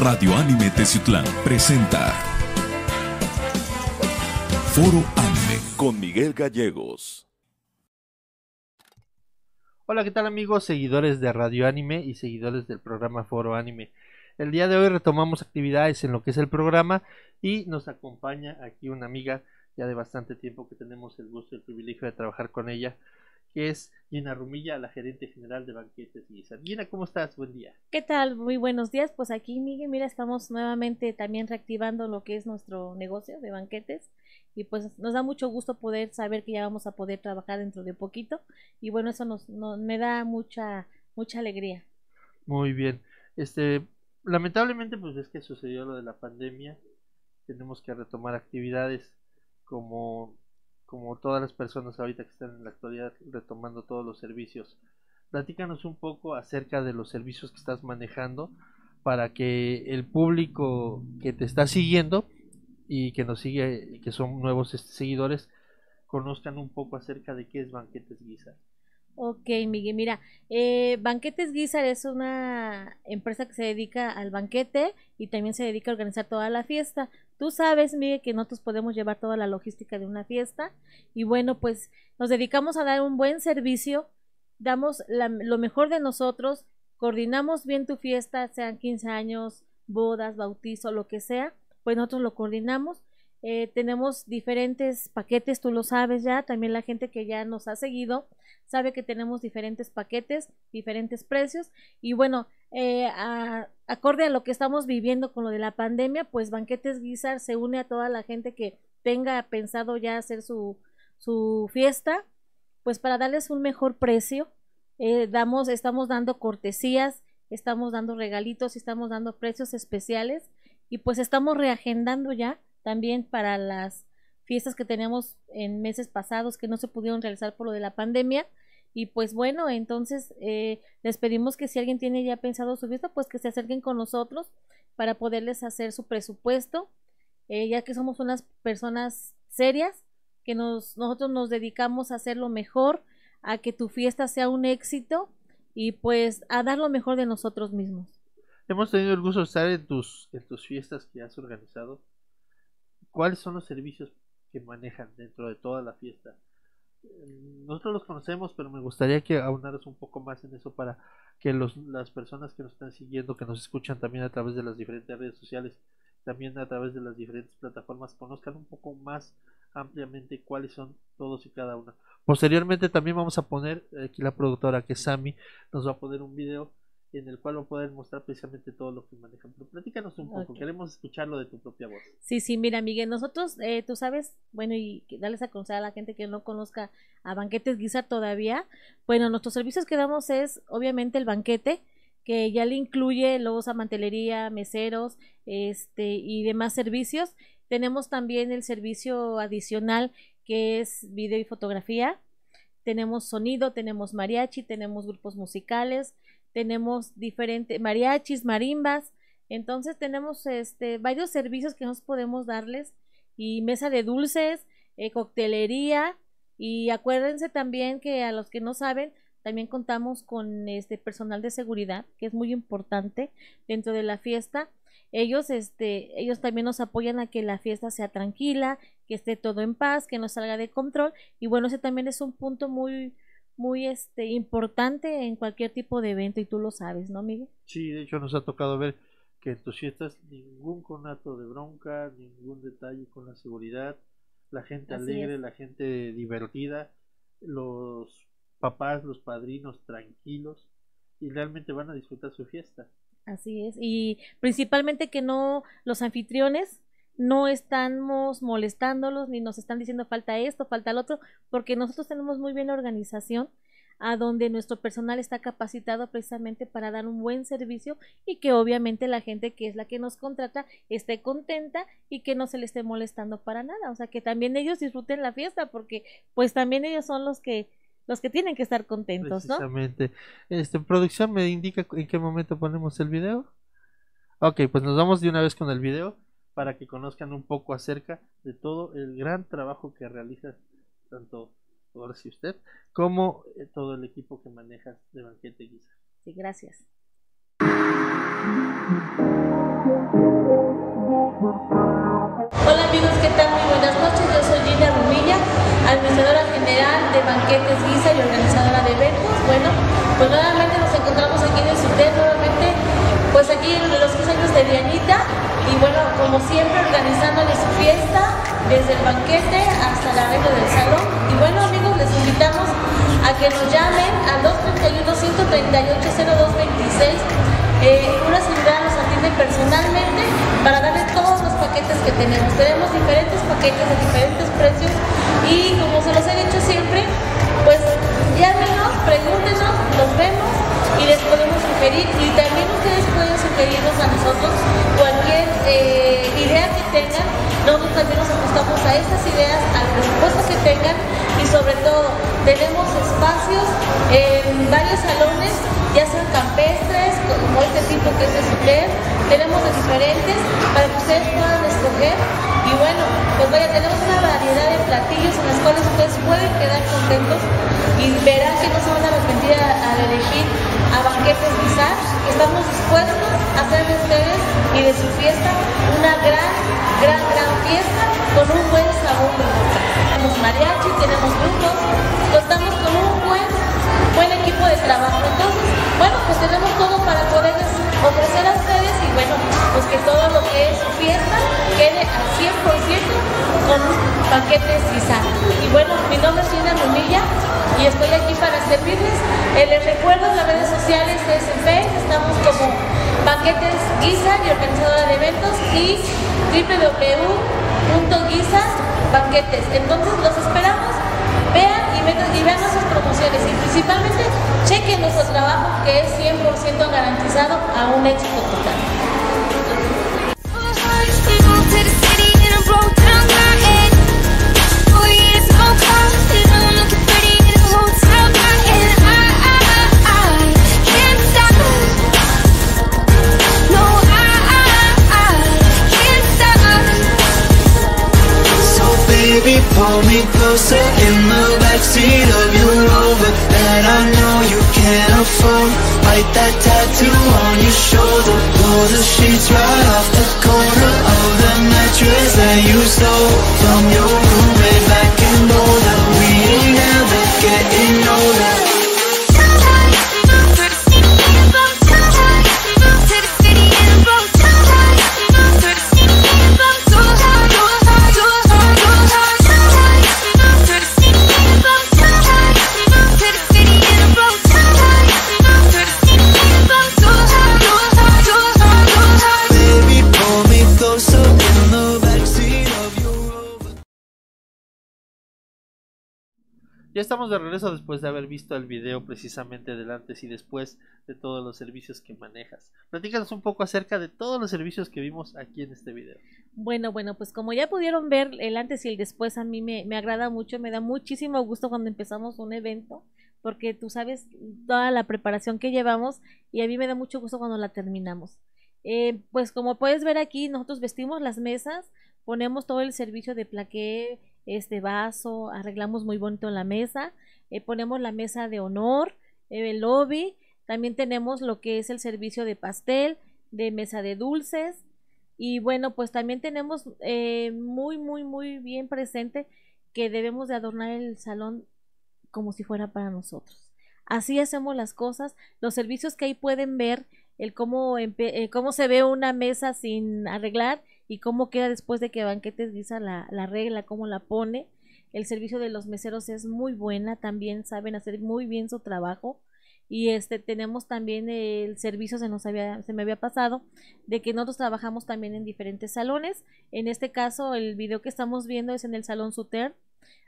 Radio Anime Teciutlán presenta Foro Anime con Miguel Gallegos. Hola, ¿qué tal amigos, seguidores de Radio Anime y seguidores del programa Foro Anime? El día de hoy retomamos actividades en lo que es el programa y nos acompaña aquí una amiga ya de bastante tiempo que tenemos el gusto y el privilegio de trabajar con ella, que es Gina Rumilla, la gerente general de Banquetes Guisa. Gina, ¿cómo estás? Buen día. ¿Qué tal? Muy buenos días. Pues aquí, Miguel, mira, estamos nuevamente también reactivando lo que es nuestro negocio de banquetes y pues nos da mucho gusto poder saber que ya vamos a poder trabajar dentro de poquito y bueno, eso nos, me da mucha mucha alegría. Muy bien. Este, lamentablemente pues es que sucedió lo de la pandemia. Tenemos que retomar actividades como como todas las personas ahorita que están en la actualidad retomando todos los servicios. Platícanos un poco acerca de los servicios que estás manejando para que el público que te está siguiendo y que nos sigue que son nuevos seguidores conozcan un poco acerca de qué es Banquetes Guizar. Ok, Miguel, mira, eh, Banquetes Guizar es una empresa que se dedica al banquete y también se dedica a organizar toda la fiesta. Tú sabes, Miguel, que nosotros podemos llevar toda la logística de una fiesta y bueno, pues nos dedicamos a dar un buen servicio, damos lo mejor de nosotros, coordinamos bien tu fiesta, sean 15 años, bodas, bautizo, lo que sea, pues nosotros lo coordinamos eh, tenemos diferentes paquetes, tú lo sabes ya, también la gente que ya nos ha seguido sabe que tenemos diferentes paquetes, diferentes precios y bueno, eh, acorde a lo que estamos viviendo con lo de la pandemia, pues Banquetes Guizar se une a toda la gente que tenga pensado ya hacer su, su fiesta, pues para darles un mejor precio, eh, damos, estamos dando cortesías, estamos dando regalitos, estamos dando precios especiales y pues estamos reagendando ya también para las fiestas que teníamos en meses pasados que no se pudieron realizar por lo de la pandemia. Y pues bueno, entonces eh, les pedimos que si alguien tiene ya pensado su fiesta, pues que se acerquen con nosotros para poderles hacer su presupuesto, eh, ya que somos unas personas serias, que nos, nosotros nos dedicamos a hacer lo mejor, a que tu fiesta sea un éxito y pues a dar lo mejor de nosotros mismos. Hemos tenido el gusto de estar en tus, en tus fiestas que has organizado cuáles son los servicios que manejan dentro de toda la fiesta. Nosotros los conocemos, pero me gustaría que aunaras un poco más en eso para que los, las personas que nos están siguiendo, que nos escuchan también a través de las diferentes redes sociales, también a través de las diferentes plataformas, conozcan un poco más ampliamente cuáles son todos y cada una. Posteriormente también vamos a poner, aquí la productora que Sami, nos va a poner un video en el cual va a poder mostrar precisamente todo lo que manejan. Pero platícanos un poco, queremos escucharlo de tu propia voz. Sí, sí, mira, Miguel, nosotros, eh, tú sabes, bueno, y darles a conocer a la gente que no conozca a Banquetes Guisa todavía, bueno, nuestros servicios que damos es, obviamente, el banquete, que ya le incluye a mantelería, meseros, este, y demás servicios. Tenemos también el servicio adicional que es video y fotografía. Tenemos sonido, tenemos mariachi, tenemos grupos musicales, tenemos diferentes mariachis, marimbas, entonces tenemos este varios servicios que nos podemos darles y mesa de dulces, eh, coctelería y acuérdense también que a los que no saben también contamos con este personal de seguridad que es muy importante dentro de la fiesta. Ellos este ellos también nos apoyan a que la fiesta sea tranquila, que esté todo en paz, que no salga de control y bueno, ese también es un punto muy muy este importante en cualquier tipo de evento y tú lo sabes, ¿no, Miguel? Sí, de hecho nos ha tocado ver que en tus fiestas ningún conato de bronca, ningún detalle con la seguridad, la gente alegre, la gente divertida, los papás, los padrinos tranquilos y realmente van a disfrutar su fiesta. Así es, y principalmente que no los anfitriones no estamos molestándolos ni nos están diciendo falta esto, falta el otro, porque nosotros tenemos muy bien la organización a donde nuestro personal está capacitado precisamente para dar un buen servicio y que obviamente la gente que es la que nos contrata esté contenta y que no se le esté molestando para nada, o sea, que también ellos disfruten la fiesta porque pues también ellos son los que los que tienen que estar contentos. Precisamente. Este producción me indica en qué momento ponemos el video. Ok, pues nos vamos de una vez con el video para que conozcan un poco acerca de todo el gran trabajo que realiza tanto ahora sí usted como eh, todo el equipo que maneja de Banquete Guisa. Sí, gracias. Hola amigos, ¿qué tal? Muy buenas noches. Yo soy Gina Rumilla, administradora general de Banquetes Guisa y organizadora de eventos. Bueno, pues nuevamente nos encontramos aquí en el SUTER, nuevamente pues aquí en los 15 años de Dianita y bueno, como siempre organizándole su fiesta desde el banquete hasta la arreglo del salón. Y bueno amigos, les invitamos a que nos llamen al 231-138-0226. Eh, una seguridad nos atiende personalmente para darles todos los paquetes que tenemos. Tenemos diferentes paquetes de diferentes precios y como se los he dicho siempre, pues llámenos, pregúntenos, los vemos y les podemos sugerir y también ustedes pueden sugerirnos a nosotros cualquier eh, idea que tengan. Nosotros también nos ajustamos a estas ideas, al presupuesto que tengan y sobre todo tenemos espacios en varios salones, ya sean campestres, como este tipo que es de Suter, tenemos de diferentes para que ustedes puedan escoger y bueno, pues vaya, tenemos una variedad de platillos en los cuales ustedes pueden quedar contentos y verán que no se van a arrepentir al elegir a banquetes quizás, estamos dispuestos a hacer de ustedes y de su fiesta una gran, gran, gran fiesta con un buen sabor de boca. Tenemos mariachi, tenemos grupos, contamos con un buen, buen equipo de trabajo. Entonces, bueno, pues tenemos todo para poderles ofrecer a ustedes y bueno, pues que todo lo que es fiesta quede al 100% con banquetes guisa. Y bueno, mi nombre es Gina Rumilla y estoy aquí para servirles. Eh, les recuerdo las redes sociales de SF, estamos como Banquetes Guisa y organizadora de eventos y www.guisa banquetes. Entonces los esperamos, vean y, y vean nuestras promociones y principalmente chequen nuestro trabajo que es 100% garantizado a un éxito total. Estamos de regreso después de haber visto el video precisamente del antes y después de todos los servicios que manejas. Platícanos un poco acerca de todos los servicios que vimos aquí en este video. Bueno, bueno, pues como ya pudieron ver el antes y el después, a mí me, me agrada mucho, me da muchísimo gusto cuando empezamos un evento, porque tú sabes toda la preparación que llevamos y a mí me da mucho gusto cuando la terminamos. Eh, pues como puedes ver aquí, nosotros vestimos las mesas, ponemos todo el servicio de plaqué, este vaso, arreglamos muy bonito la mesa, eh, ponemos la mesa de honor, eh, el lobby, también tenemos lo que es el servicio de pastel, de mesa de dulces, y bueno, pues también tenemos eh, muy, muy, muy bien presente que debemos de adornar el salón como si fuera para nosotros. Así hacemos las cosas. Los servicios que ahí pueden ver, el cómo, cómo se ve una mesa sin arreglar y cómo queda después de que Banquetes Guisa la, la arregla, cómo la pone. El servicio de los meseros es muy buena, también saben hacer muy bien su trabajo. Y este tenemos también el servicio, se nos había, se me había pasado, de que nosotros trabajamos también en diferentes salones. En este caso, el video que estamos viendo es en el Salón Suter,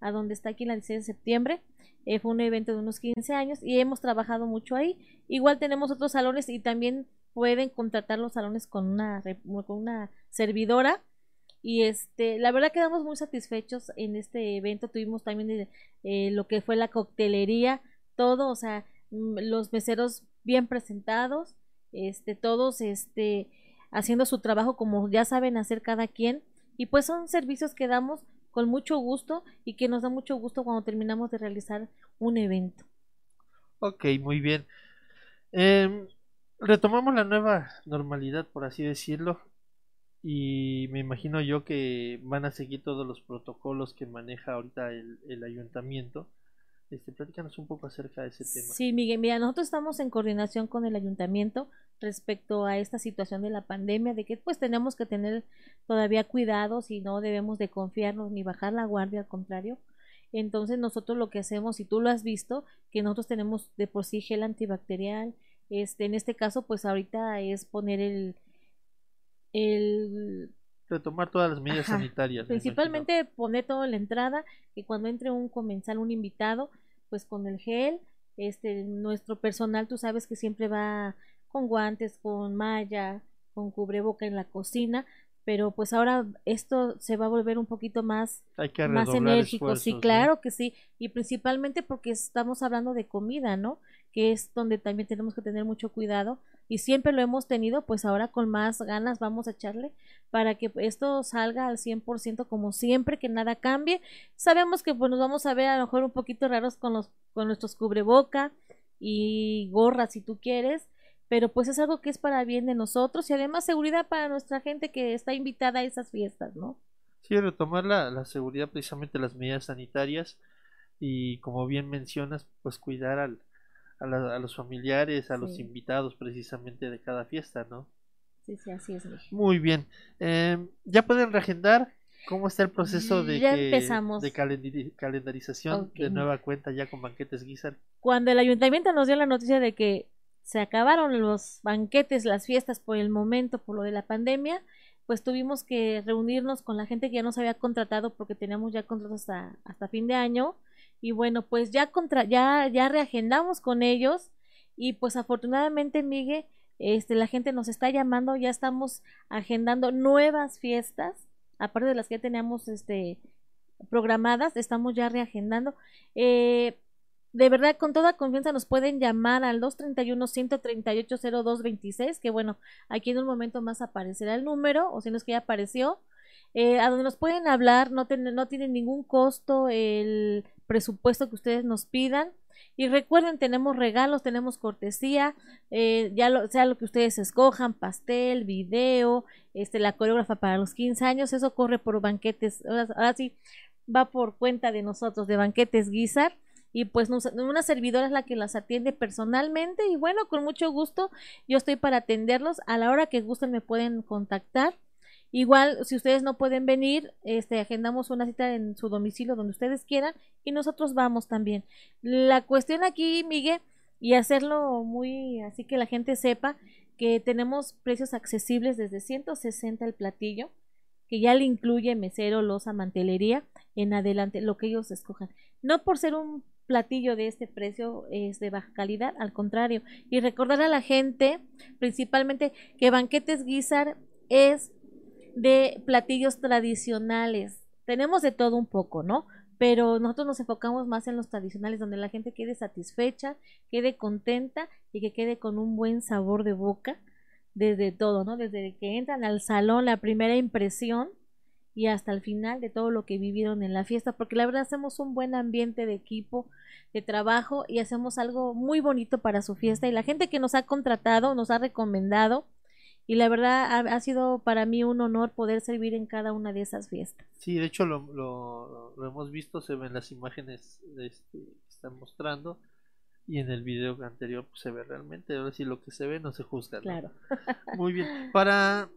a donde está aquí en la 16 de septiembre. Eh, fue un evento de unos 15 años y hemos trabajado mucho ahí. Igual tenemos otros salones y también pueden contratar los salones con una, con una servidora. Y este, la verdad quedamos muy satisfechos en este evento. Tuvimos también eh, eh, lo que fue la coctelería, todo, o sea, mm, los meseros bien presentados, este, todos este, haciendo su trabajo como ya saben hacer cada quien. Y pues son servicios que damos con mucho gusto y que nos da mucho gusto cuando terminamos de realizar un evento. Ok, muy bien. Em, Retomamos la nueva normalidad, por así decirlo, y me imagino yo que van a seguir todos los protocolos que maneja ahorita el, el ayuntamiento. Este, platícanos un poco acerca de ese tema. Sí, Miguel, mira, nosotros estamos en coordinación con el ayuntamiento respecto a esta situación de la pandemia, de que pues tenemos que tener todavía cuidados y no debemos de confiarnos ni bajar la guardia, al contrario. Entonces nosotros lo que hacemos, y tú lo has visto, que nosotros tenemos de por sí gel antibacterial, este, en este caso pues ahorita es poner el, el Retomar todas las medidas Ajá. sanitarias. me principalmente poner todo en la entrada, que cuando entre un comensal, un invitado, pues con el gel, este, nuestro personal, tú sabes que siempre va con guantes, con malla, con cubreboca en la cocina, pero pues ahora esto se va a volver un poquito más. Hay que más enérgico, sí, claro que sí, y principalmente porque estamos hablando de comida, ¿no? Que es donde también tenemos que tener mucho cuidado y siempre lo hemos tenido, pues ahora con más ganas vamos a echarle para que esto salga al 100% como siempre, que nada cambie. Sabemos que pues nos vamos a ver a lo mejor un poquito raros con los con nuestros cubreboca y gorras si tú quieres, pero pues es algo que es para bien de nosotros y además seguridad para nuestra gente que está invitada a esas fiestas, ¿no? Sí, retomar la, la seguridad, precisamente las medidas sanitarias y como bien mencionas, pues cuidar al, a, la- a los familiares, a los invitados precisamente de cada fiesta, ¿no? Sí, sí, así es. Muy bien. Em, ¿Ya pueden reagendar? ¿Cómo está el proceso de, Ya que- empezamos. de calendari- calendarización de nueva cuenta ya con banquetes Guizar? Cuando el ayuntamiento nos dio la noticia de que se acabaron los banquetes, las fiestas por el momento, por lo de la pandemia, pues tuvimos que reunirnos con la gente que ya nos había contratado porque teníamos ya contratos hasta, hasta fin de año. Y bueno, pues ya contra, ya, ya reagendamos con ellos. Y pues afortunadamente, Miguel, este, la gente nos está llamando, ya estamos agendando nuevas fiestas, aparte de las que teníamos este programadas, estamos ya reagendando. Eh, de verdad, con toda confianza nos pueden llamar al 231-138-0226, que bueno, aquí en un momento más aparecerá el número, o si no es que ya apareció, eh, a donde nos pueden hablar, no, ten- no tiene ningún costo el presupuesto que ustedes nos pidan. Y recuerden, tenemos regalos, tenemos cortesía, eh, ya lo, sea lo que ustedes escojan, pastel, video, este, la coreógrafa para los 15 años, eso corre por banquetes, ahora, sí, va por cuenta de nosotros, de banquetes Guizar y pues una servidora es la que las atiende personalmente y bueno, con mucho gusto yo estoy para atenderlos a la hora que gusten me pueden contactar. Igual, si ustedes no pueden venir, este, agendamos una cita en su domicilio donde ustedes quieran y nosotros vamos también. La cuestión aquí, Miguel, y hacerlo muy así que la gente sepa que tenemos precios accesibles desde 160 el platillo, que ya le incluye mesero, loza, mantelería, en adelante, lo que ellos escojan. No por ser un platillo de este precio es de baja calidad, al contrario. Y recordar a la gente, principalmente, que Banquetes Guizar es de platillos tradicionales. Tenemos de todo un poco, ¿no? Pero nosotros nos enfocamos más en los tradicionales, donde la gente quede satisfecha, quede contenta y que quede con un buen sabor de boca desde todo, ¿no? Desde que entran al salón, la primera impresión y hasta el final de todo lo que vivieron en la fiesta, porque la verdad hacemos un buen ambiente de equipo, de trabajo y hacemos algo muy bonito para su fiesta y la gente que nos ha contratado, nos ha recomendado y la verdad ha, ha sido para mí un honor poder servir en cada una de esas fiestas. Sí, de hecho lo, lo, lo hemos visto, se ven las imágenes este, que están mostrando y en el video anterior pues, se ve realmente, ahora sí lo que se ve no se juzga. ¿no? Claro. Muy bien. Para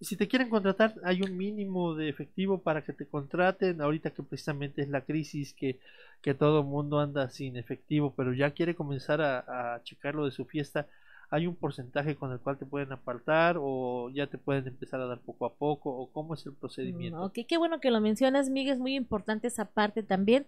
si te quieren contratar, hay un mínimo de efectivo para que te contraten. Ahorita que precisamente es la crisis que, que todo el mundo anda sin efectivo, pero ya quiere comenzar a, a checar lo de su fiesta. ¿Hay un porcentaje con el cual te pueden apartar o ya te pueden empezar a dar poco a poco o cómo es el procedimiento? Ok, qué bueno que lo mencionas, Miguel, es muy importante esa parte también.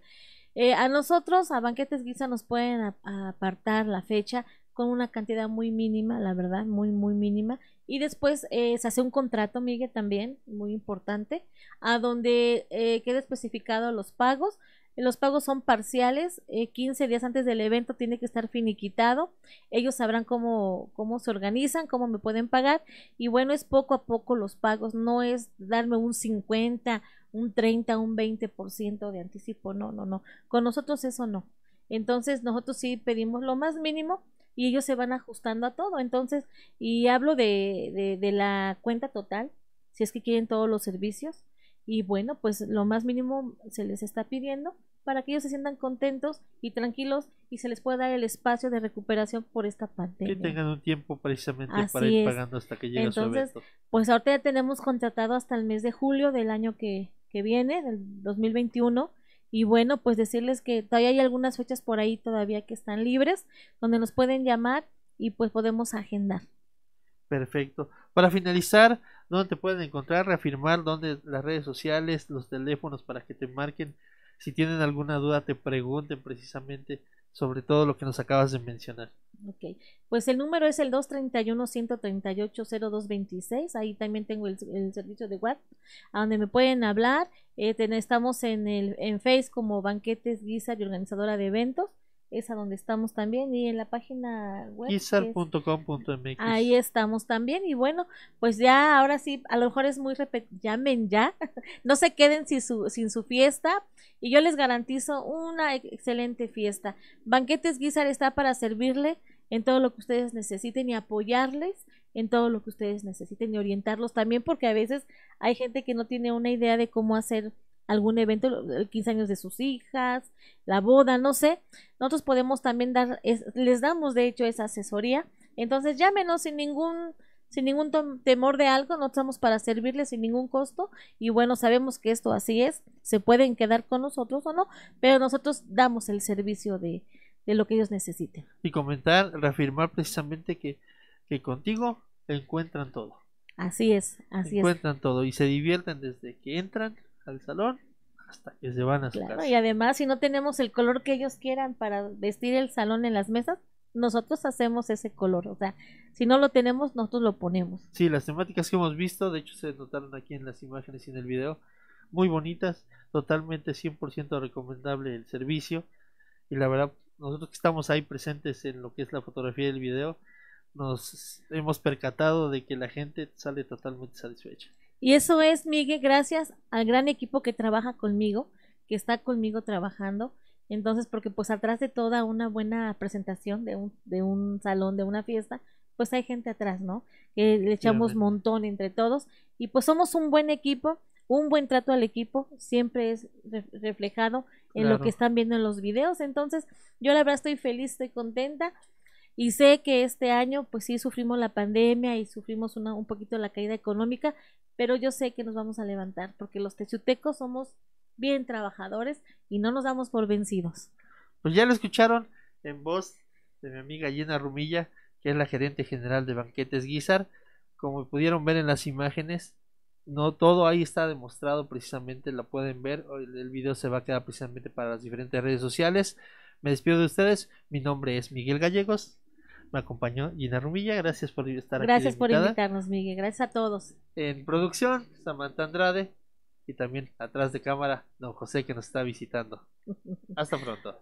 Eh, a nosotros, a Banquetes Guisa, nos pueden apartar la fecha con una cantidad muy mínima, la verdad, muy, muy mínima. Y después eh, se hace un contrato, Miguel, también, muy importante, a donde eh, queda especificado los pagos. Los pagos son parciales, eh, 15 días antes del evento tiene que estar finiquitado. Ellos sabrán cómo, cómo se organizan, cómo me pueden pagar. Y bueno, es poco a poco los pagos, no es darme un 50, un 30, un 20% de anticipo, no, no, no. Con nosotros eso no. Entonces nosotros sí pedimos lo más mínimo y ellos se van ajustando a todo. Entonces, y hablo de, de, de la cuenta total, si es que quieren todos los servicios. Y bueno, pues lo más mínimo se les está pidiendo para que ellos se sientan contentos y tranquilos y se les pueda dar el espacio de recuperación por esta Que pandemia. tengan un tiempo precisamente Así para ir es. pagando hasta que llegue su Entonces, evento. Pues ahorita ya tenemos contratado hasta el mes de julio del año que, que viene, del 2021. Y bueno, pues decirles que todavía hay algunas fechas por ahí todavía que están libres, donde nos pueden llamar y pues podemos agendar. Perfecto. Para finalizar, ¿dónde te pueden encontrar? Reafirmar dónde las redes sociales, los teléfonos para que te marquen. Si tienen alguna duda, te pregunten precisamente sobre todo lo que nos acabas de mencionar. Ok, pues el número es el 231-138-0226. Ahí también tengo el, el servicio de WhatsApp, a donde me pueden hablar. Eh, estamos en, el, en Face como Banquetes Guizar y organizadora de eventos. Es a donde estamos también. Y en la página web. Ahí estamos también y bueno, pues ya ahora sí, a lo mejor es muy llamen ya, no se queden sin su, sin su fiesta y yo les garantizo una ex- excelente fiesta. Banquetes Guizar está para servirle en todo lo que ustedes necesiten y apoyarles en todo lo que ustedes necesiten y orientarlos también porque a veces hay gente que no tiene una idea de cómo hacer algún evento, el 15 años de sus hijas, la boda, no sé. Nosotros podemos también dar, es- les damos de hecho esa asesoría entonces llámenos sin ningún sin ningún temor de algo, no estamos para servirles sin ningún costo y bueno, sabemos que esto así es, se pueden quedar con nosotros o no, pero nosotros damos el servicio de, de lo que ellos necesiten. Y comentar, reafirmar precisamente que, que contigo encuentran todo. Así es, así es. encuentran todo y se divierten desde que entran al salón hasta que se van a su Claro, casa. y además si no tenemos el color que ellos quieran para vestir el salón en las mesas, nosotros hacemos ese color, o sea, si no lo tenemos, nosotros lo ponemos. Sí, las temáticas que hemos visto, de hecho se notaron aquí en las imágenes y en el video, muy bonitas, totalmente 100% recomendable el servicio y la verdad, nosotros que estamos ahí presentes en lo que es la fotografía y el video, nos hemos percatado de que la gente sale totalmente satisfecha. Y eso es, Miguel, gracias al gran equipo que trabaja conmigo, que está conmigo trabajando. Entonces, porque pues atrás de toda una buena presentación de un, de un salón, de una fiesta, pues hay gente atrás, ¿no? Que le echamos montón entre todos. Y pues somos un buen equipo, un buen trato al equipo, siempre es re- reflejado en lo que están viendo en los videos. Entonces, yo la verdad estoy feliz, estoy contenta. Y sé que este año, pues sí, sufrimos la pandemia y sufrimos una, un poquito la caída económica, pero yo sé que nos vamos a levantar, porque los techutecos somos bien trabajadores y no nos damos por vencidos. Pues ya lo escucharon en voz de mi amiga Gina Rumilla, que es la gerente general de Banquetes Guizar. Como pudieron ver en las imágenes, no todo ahí está demostrado precisamente, la pueden ver. El video se va a quedar precisamente para las diferentes redes sociales. Me despido de ustedes. Mi nombre es Miguel Gallegos. Me acompañó Gina Rumilla. Gracias por estar Gracias aquí. de por invitarnos, Miguel. Gracias a todos. En producción, Samantha Andrade. Y también atrás de cámara, don José que nos está visitando. Hasta pronto.